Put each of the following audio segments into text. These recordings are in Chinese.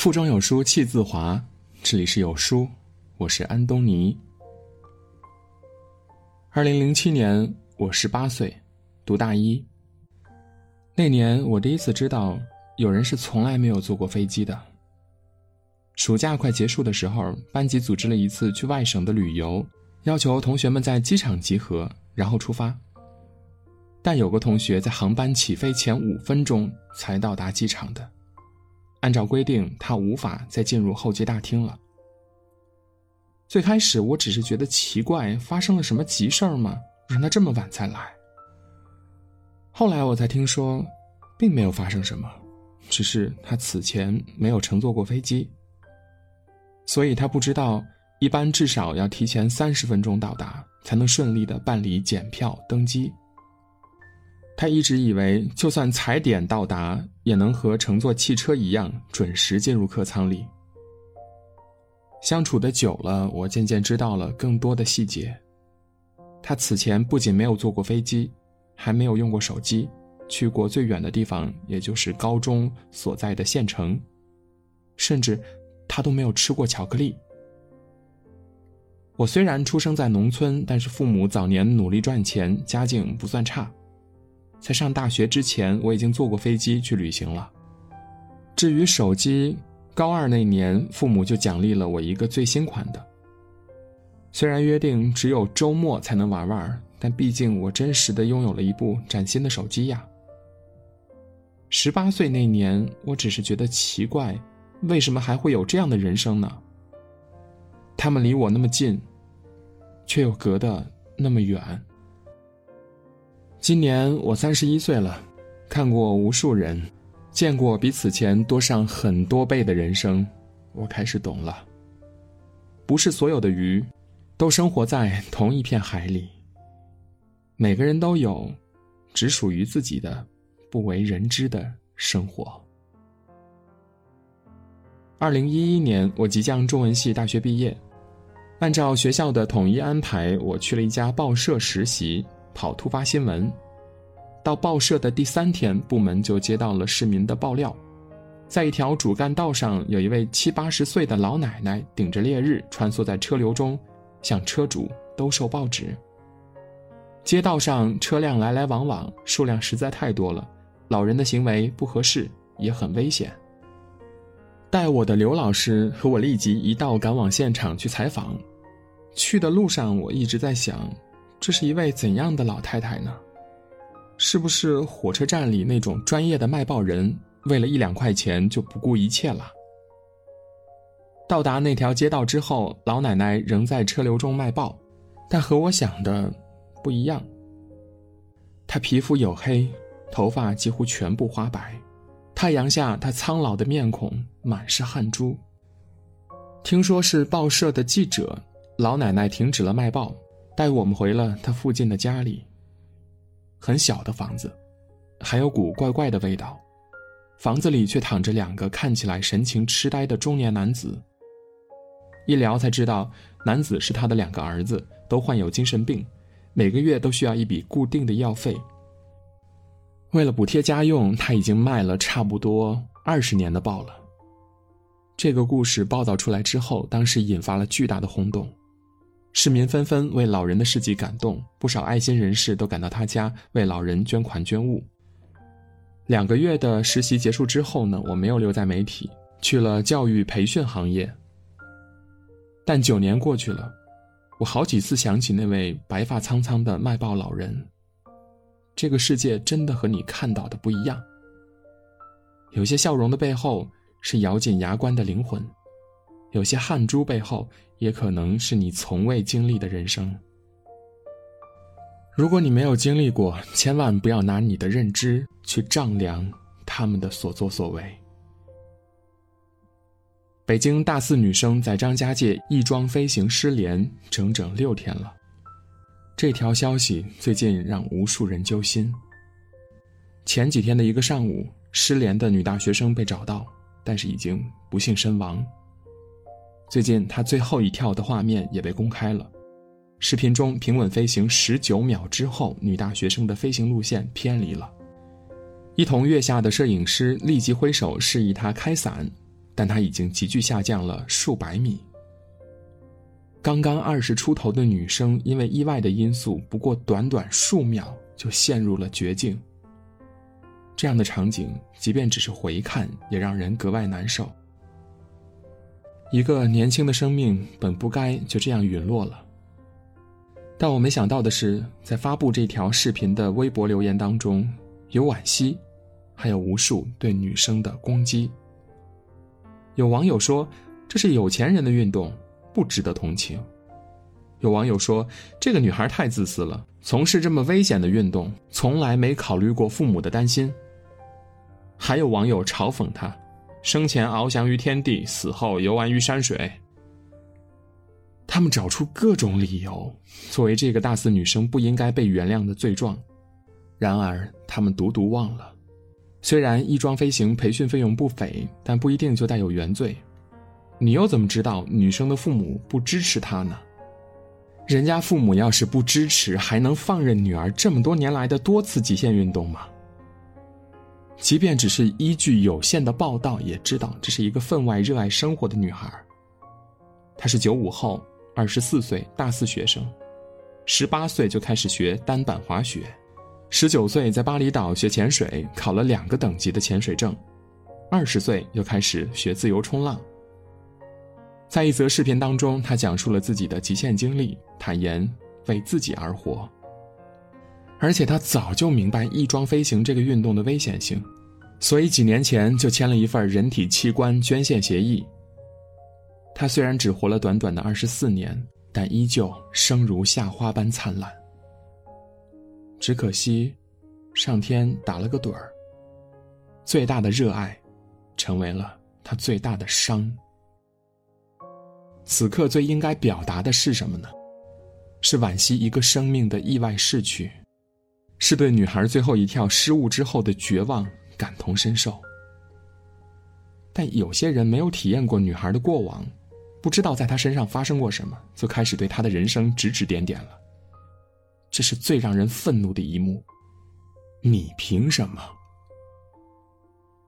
腹中有书气自华，这里是有书，我是安东尼。二零零七年，我十八岁，读大一。那年，我第一次知道有人是从来没有坐过飞机的。暑假快结束的时候，班级组织了一次去外省的旅游，要求同学们在机场集合，然后出发。但有个同学在航班起飞前五分钟才到达机场的，按照规定，他无法再进入候机大厅了。最开始我只是觉得奇怪，发生了什么急事儿吗？让他这么晚才来。后来我才听说，并没有发生什么，只是他此前没有乘坐过飞机，所以他不知道一般至少要提前三十分钟到达，才能顺利的办理检票登机。他一直以为，就算踩点到达，也能和乘坐汽车一样准时进入客舱里。相处的久了，我渐渐知道了更多的细节。他此前不仅没有坐过飞机，还没有用过手机，去过最远的地方也就是高中所在的县城，甚至他都没有吃过巧克力。我虽然出生在农村，但是父母早年努力赚钱，家境不算差。在上大学之前，我已经坐过飞机去旅行了。至于手机，高二那年，父母就奖励了我一个最新款的。虽然约定只有周末才能玩玩，但毕竟我真实的拥有了一部崭新的手机呀。十八岁那年，我只是觉得奇怪，为什么还会有这样的人生呢？他们离我那么近，却又隔得那么远。今年我三十一岁了，看过无数人，见过比此前多上很多倍的人生，我开始懂了。不是所有的鱼，都生活在同一片海里。每个人都有，只属于自己的，不为人知的生活。二零一一年，我即将中文系大学毕业，按照学校的统一安排，我去了一家报社实习。跑突发新闻，到报社的第三天，部门就接到了市民的爆料，在一条主干道上，有一位七八十岁的老奶奶顶着烈日穿梭在车流中，向车主兜售报纸。街道上车辆来来往往，数量实在太多了，老人的行为不合适，也很危险。带我的刘老师和我立即一道赶往现场去采访，去的路上我一直在想。这是一位怎样的老太太呢？是不是火车站里那种专业的卖报人，为了一两块钱就不顾一切了？到达那条街道之后，老奶奶仍在车流中卖报，但和我想的不一样。她皮肤黝黑，头发几乎全部花白，太阳下她苍老的面孔满是汗珠。听说是报社的记者，老奶奶停止了卖报。带我们回了他附近的家里。很小的房子，还有股怪怪的味道。房子里却躺着两个看起来神情痴呆的中年男子。一聊才知道，男子是他的两个儿子，都患有精神病，每个月都需要一笔固定的药费。为了补贴家用，他已经卖了差不多二十年的报了。这个故事报道出来之后，当时引发了巨大的轰动。市民纷纷为老人的事迹感动，不少爱心人士都赶到他家为老人捐款捐物。两个月的实习结束之后呢，我没有留在媒体，去了教育培训行业。但九年过去了，我好几次想起那位白发苍苍的卖报老人。这个世界真的和你看到的不一样。有些笑容的背后是咬紧牙关的灵魂。有些汗珠背后，也可能是你从未经历的人生。如果你没有经历过，千万不要拿你的认知去丈量他们的所作所为。北京大四女生在张家界翼装飞行失联整整六天了，这条消息最近让无数人揪心。前几天的一个上午，失联的女大学生被找到，但是已经不幸身亡。最近，他最后一跳的画面也被公开了。视频中平稳飞行十九秒之后，女大学生的飞行路线偏离了。一同跃下的摄影师立即挥手示意她开伞，但她已经急剧下降了数百米。刚刚二十出头的女生，因为意外的因素，不过短短数秒就陷入了绝境。这样的场景，即便只是回看，也让人格外难受。一个年轻的生命本不该就这样陨落了。但我没想到的是，在发布这条视频的微博留言当中，有惋惜，还有无数对女生的攻击。有网友说：“这是有钱人的运动。”不值得同情。有网友说：“这个女孩太自私了，从事这么危险的运动，从来没考虑过父母的担心。”还有网友嘲讽她：“生前翱翔于天地，死后游玩于山水。”他们找出各种理由，作为这个大四女生不应该被原谅的罪状。然而，他们独独忘了，虽然翼装飞行培训费用不菲，但不一定就带有原罪。你又怎么知道女生的父母不支持她呢？人家父母要是不支持，还能放任女儿这么多年来的多次极限运动吗？即便只是依据有限的报道，也知道这是一个分外热爱生活的女孩。她是九五后，二十四岁，大四学生，十八岁就开始学单板滑雪，十九岁在巴厘岛学潜水，考了两个等级的潜水证，二十岁又开始学自由冲浪。在一则视频当中，他讲述了自己的极限经历，坦言为自己而活。而且他早就明白翼装飞行这个运动的危险性，所以几年前就签了一份人体器官捐献协议。他虽然只活了短短的二十四年，但依旧生如夏花般灿烂。只可惜，上天打了个盹儿。最大的热爱，成为了他最大的伤。此刻最应该表达的是什么呢？是惋惜一个生命的意外逝去，是对女孩最后一跳失误之后的绝望感同身受。但有些人没有体验过女孩的过往，不知道在她身上发生过什么，就开始对她的人生指指点点了。这是最让人愤怒的一幕。你凭什么？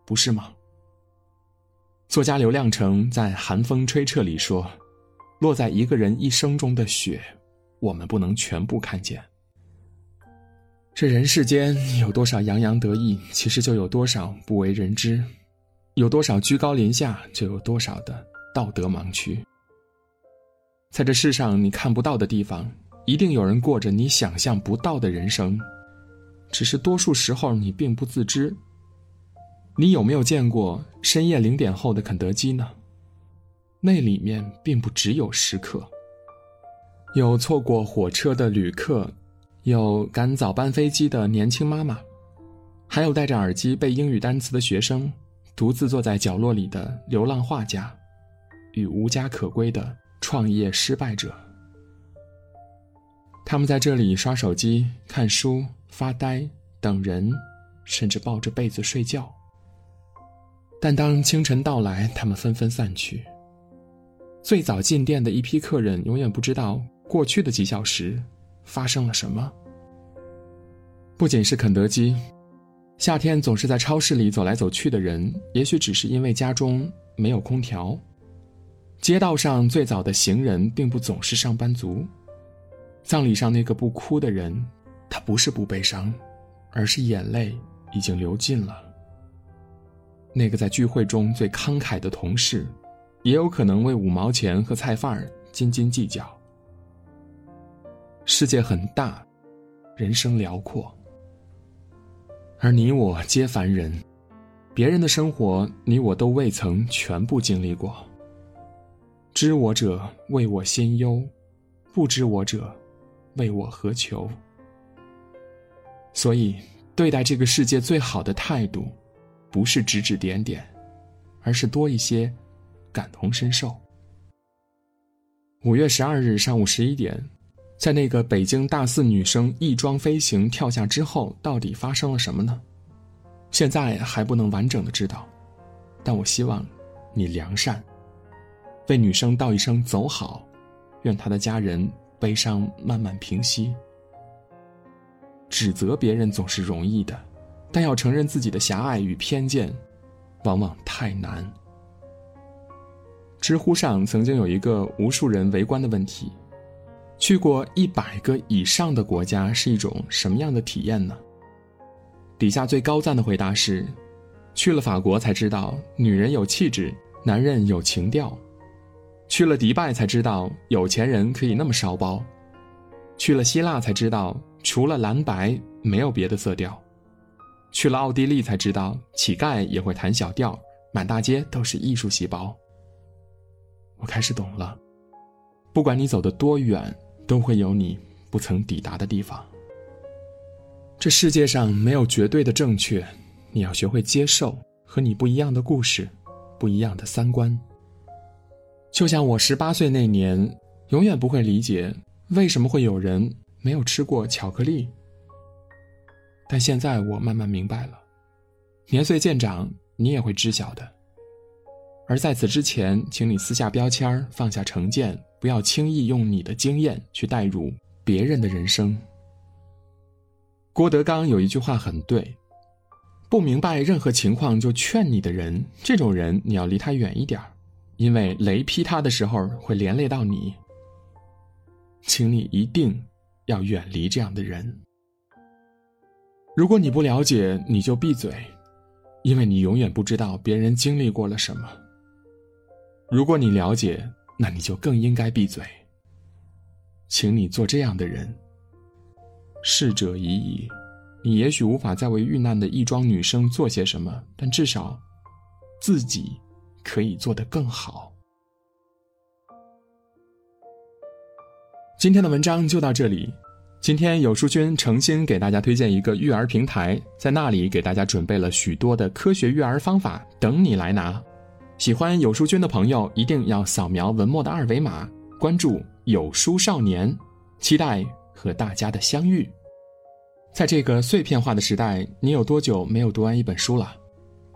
不是吗？作家刘亮程在《寒风吹彻》里说。落在一个人一生中的雪，我们不能全部看见。这人世间有多少洋洋得意，其实就有多少不为人知；有多少居高临下，就有多少的道德盲区。在这世上，你看不到的地方，一定有人过着你想象不到的人生，只是多数时候你并不自知。你有没有见过深夜零点后的肯德基呢？那里面并不只有食客，有错过火车的旅客，有赶早班飞机的年轻妈妈，还有戴着耳机背英语单词的学生，独自坐在角落里的流浪画家，与无家可归的创业失败者。他们在这里刷手机、看书、发呆、等人，甚至抱着被子睡觉。但当清晨到来，他们纷纷散去。最早进店的一批客人永远不知道过去的几小时发生了什么。不仅是肯德基，夏天总是在超市里走来走去的人，也许只是因为家中没有空调。街道上最早的行人并不总是上班族。葬礼上那个不哭的人，他不是不悲伤，而是眼泪已经流尽了。那个在聚会中最慷慨的同事。也有可能为五毛钱和菜贩儿斤斤计较。世界很大，人生辽阔，而你我皆凡人，别人的生活你我都未曾全部经历过。知我者为我心忧，不知我者为我何求？所以，对待这个世界最好的态度，不是指指点点，而是多一些。感同身受。五月十二日上午十一点，在那个北京大四女生翼装飞行跳下之后，到底发生了什么呢？现在还不能完整的知道，但我希望你良善，为女生道一声走好，愿她的家人悲伤慢慢平息。指责别人总是容易的，但要承认自己的狭隘与偏见，往往太难。知乎上曾经有一个无数人围观的问题：去过一百个以上的国家是一种什么样的体验呢？底下最高赞的回答是：去了法国才知道女人有气质，男人有情调；去了迪拜才知道有钱人可以那么烧包；去了希腊才知道除了蓝白没有别的色调；去了奥地利才知道乞丐也会弹小调，满大街都是艺术细胞。我开始懂了，不管你走得多远，都会有你不曾抵达的地方。这世界上没有绝对的正确，你要学会接受和你不一样的故事，不一样的三观。就像我十八岁那年，永远不会理解为什么会有人没有吃过巧克力，但现在我慢慢明白了，年岁渐长，你也会知晓的。而在此之前，请你撕下标签放下成见，不要轻易用你的经验去代入别人的人生。郭德纲有一句话很对：“不明白任何情况就劝你的人，这种人你要离他远一点因为雷劈他的时候会连累到你。请你一定要远离这样的人。如果你不了解，你就闭嘴，因为你永远不知道别人经历过了什么。”如果你了解，那你就更应该闭嘴。请你做这样的人。逝者已矣，你也许无法再为遇难的亦庄女生做些什么，但至少，自己可以做得更好。今天的文章就到这里。今天有书君诚心给大家推荐一个育儿平台，在那里给大家准备了许多的科学育儿方法，等你来拿。喜欢有书君的朋友，一定要扫描文末的二维码，关注有书少年，期待和大家的相遇。在这个碎片化的时代，你有多久没有读完一本书了？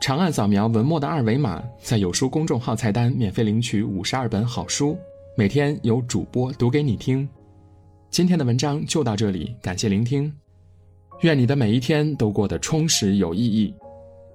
长按扫描文末的二维码，在有书公众号菜单免费领取五十二本好书，每天有主播读给你听。今天的文章就到这里，感谢聆听，愿你的每一天都过得充实有意义。